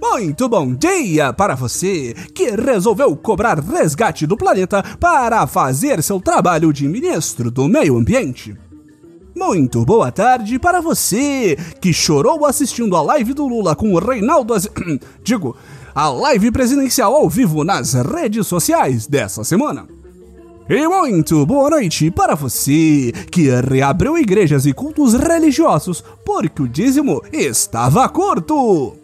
Muito bom dia para você que resolveu cobrar resgate do planeta para fazer seu trabalho de ministro do Meio Ambiente. Muito boa tarde para você que chorou assistindo a live do Lula com o Reinaldo Az... Digo, a live presidencial ao vivo nas redes sociais dessa semana. E muito boa noite para você que reabriu igrejas e cultos religiosos porque o dízimo estava curto.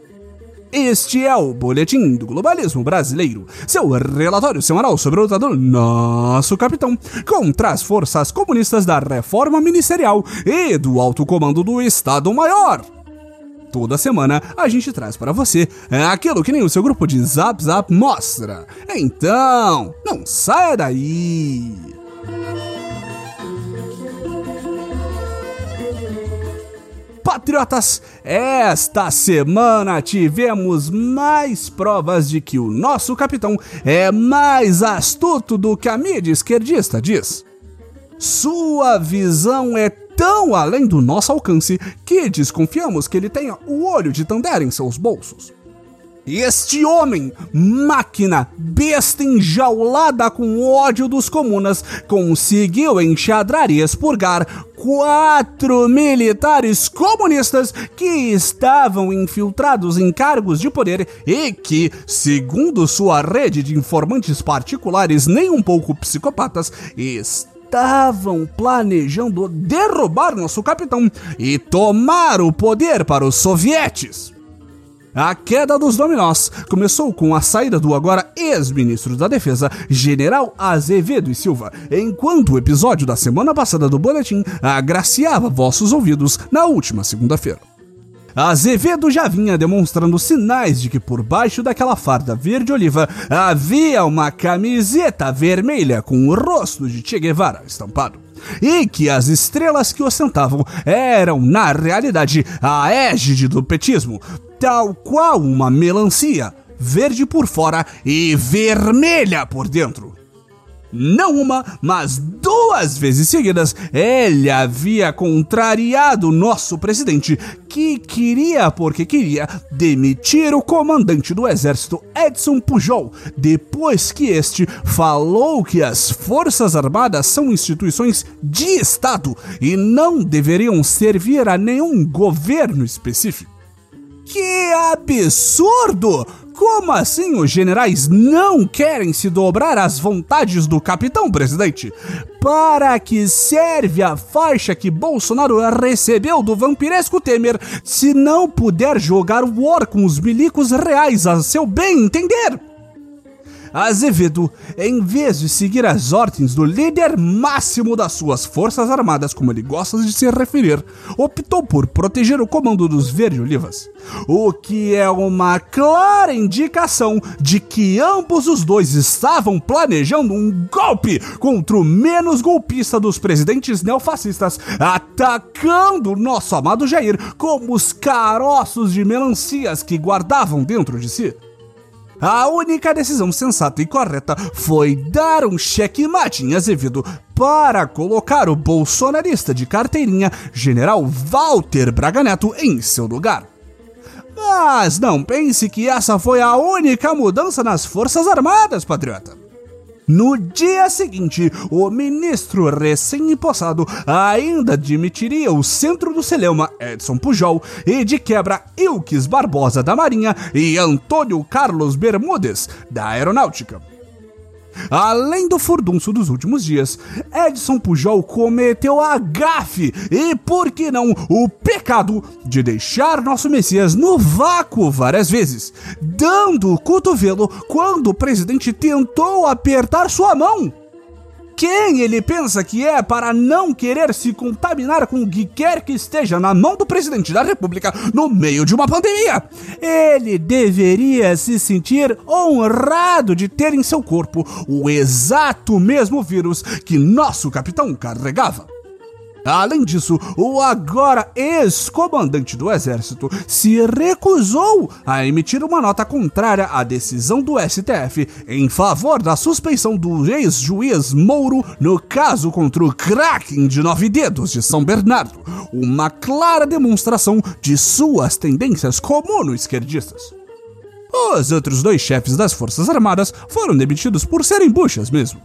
Este é o Boletim do Globalismo Brasileiro, seu relatório semanal sobre o luta do nosso capitão contra as forças comunistas da reforma ministerial e do alto comando do Estado-Maior toda semana a gente traz para você aquilo que nem o seu grupo de Zap Zap mostra. Então, não saia daí! Patriotas, esta semana tivemos mais provas de que o nosso capitão é mais astuto do que a mídia esquerdista diz. Sua visão é tão além do nosso alcance que desconfiamos que ele tenha o olho de Tandera em seus bolsos. Este homem, máquina, besta enjaulada com ódio dos comunas, conseguiu enxadrar e expurgar quatro militares comunistas que estavam infiltrados em cargos de poder e que, segundo sua rede de informantes particulares nem um pouco psicopatas, estavam estavam planejando derrubar nosso capitão e tomar o poder para os sovietes. A queda dos dominós começou com a saída do agora ex-ministro da Defesa, General Azevedo e Silva, enquanto o episódio da semana passada do boletim agraciava vossos ouvidos na última segunda-feira. Azevedo já vinha demonstrando sinais de que por baixo daquela farda verde-oliva havia uma camiseta vermelha com o rosto de Che Guevara estampado. E que as estrelas que ostentavam eram, na realidade, a égide do petismo, tal qual uma melancia, verde por fora e vermelha por dentro não uma, mas duas vezes seguidas, ele havia contrariado nosso presidente, que queria, porque queria, demitir o comandante do exército Edson Pujol, depois que este falou que as Forças Armadas são instituições de Estado e não deveriam servir a nenhum governo específico. Que absurdo! Como assim os generais não querem se dobrar às vontades do capitão presidente? Para que serve a faixa que Bolsonaro recebeu do vampiresco Temer se não puder jogar war com os milicos reais a seu bem entender? Azevedo, em vez de seguir as ordens do líder máximo das suas forças armadas, como ele gosta de se referir, optou por proteger o comando dos Verde-Olivas. O que é uma clara indicação de que ambos os dois estavam planejando um golpe contra o menos golpista dos presidentes neofascistas, atacando nosso amado Jair como os caroços de melancias que guardavam dentro de si. A única decisão sensata e correta foi dar um checkmate em Azevedo para colocar o bolsonarista de carteirinha, General Walter Braga Neto, em seu lugar. Mas não pense que essa foi a única mudança nas Forças Armadas, patriota. No dia seguinte, o ministro recém-impossado ainda admitiria o centro do Celeuma, Edson Pujol, e de quebra Ilques Barbosa da Marinha e Antônio Carlos Bermudes da Aeronáutica. Além do furdunço dos últimos dias, Edson Pujol cometeu a gafe e, por que não, o pecado de deixar nosso Messias no vácuo várias vezes, dando o cotovelo quando o presidente tentou apertar sua mão quem ele pensa que é para não querer se contaminar com o que quer que esteja na mão do presidente da República no meio de uma pandemia. Ele deveria se sentir honrado de ter em seu corpo o exato mesmo vírus que nosso capitão carregava. Além disso, o agora ex-comandante do exército se recusou a emitir uma nota contrária à decisão do STF em favor da suspeição do ex-juiz Mouro no caso contra o Kraken de Nove Dedos de São Bernardo, uma clara demonstração de suas tendências comuno-esquerdistas. Os outros dois chefes das Forças Armadas foram demitidos por serem buchas mesmo.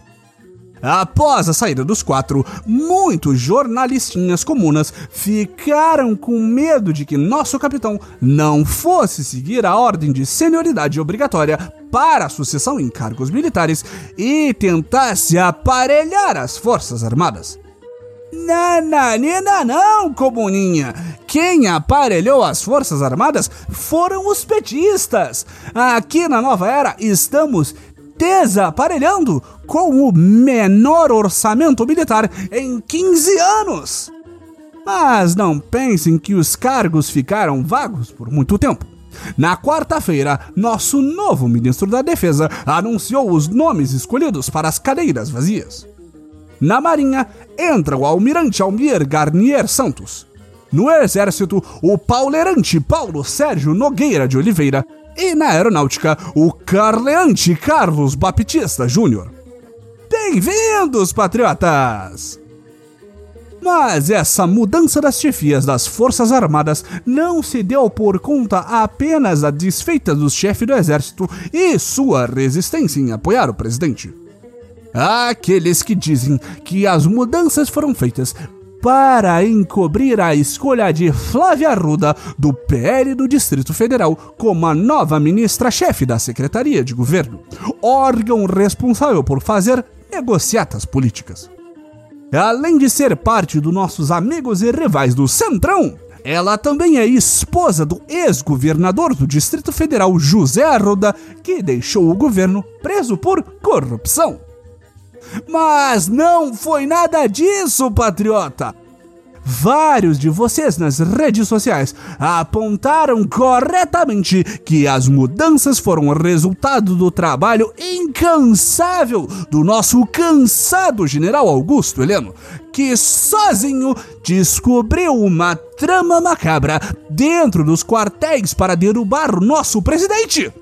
Após a saída dos quatro, muitos jornalistinhas comunas ficaram com medo de que nosso capitão não fosse seguir a ordem de senioridade obrigatória para a sucessão em cargos militares e tentasse aparelhar as Forças Armadas. Nananina não, comuninha! Quem aparelhou as Forças Armadas foram os petistas. Aqui na Nova Era estamos desaparelhando com o menor orçamento militar em 15 anos. Mas não pensem que os cargos ficaram vagos por muito tempo. Na quarta-feira, nosso novo ministro da Defesa anunciou os nomes escolhidos para as cadeiras vazias. Na Marinha, entra o almirante Almir Garnier Santos. No Exército, o pauleirante Paulo Sérgio Nogueira de Oliveira e na aeronáutica, o carleante Carlos Baptista Júnior. Bem-vindos, patriotas! Mas essa mudança das chefias das Forças Armadas não se deu por conta apenas da desfeita do chefe do exército e sua resistência em apoiar o presidente. Aqueles que dizem que as mudanças foram feitas para encobrir a escolha de Flávia Arruda, do PL do Distrito Federal, como a nova ministra-chefe da Secretaria de Governo, órgão responsável por fazer negociatas políticas. Além de ser parte dos nossos amigos e rivais do Centrão, ela também é esposa do ex-governador do Distrito Federal, José Arruda, que deixou o governo preso por corrupção. Mas não foi nada disso, patriota! Vários de vocês nas redes sociais apontaram corretamente que as mudanças foram resultado do trabalho incansável do nosso cansado general Augusto Heleno, que sozinho descobriu uma trama macabra dentro dos quartéis para derrubar nosso presidente.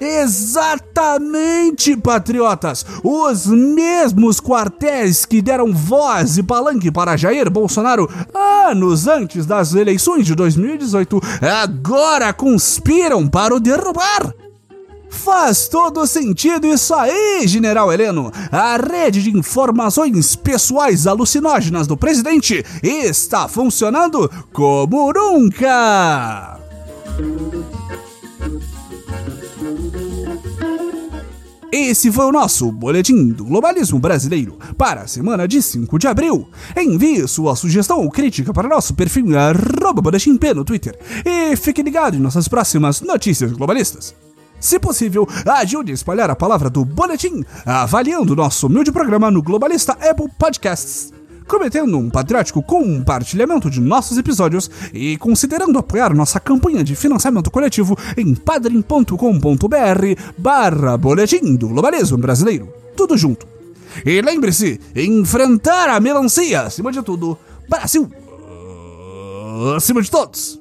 Exatamente, patriotas! Os mesmos quartéis que deram voz e palanque para Jair Bolsonaro anos antes das eleições de 2018 agora conspiram para o derrubar. Faz todo sentido isso aí, General Heleno. A rede de informações pessoais alucinógenas do presidente está funcionando como nunca. Esse foi o nosso Boletim do Globalismo Brasileiro para a semana de 5 de abril. Envie sua sugestão ou crítica para nosso perfil BoletimP no Twitter e fique ligado em nossas próximas notícias globalistas. Se possível, ajude a espalhar a palavra do Boletim avaliando nosso humilde programa no Globalista Apple Podcasts cometendo um patriótico compartilhamento de nossos episódios e considerando apoiar nossa campanha de financiamento coletivo em padrim.com.br barra boletim do globalismo brasileiro. Tudo junto. E lembre-se, enfrentar a melancia acima de tudo, Brasil acima de todos.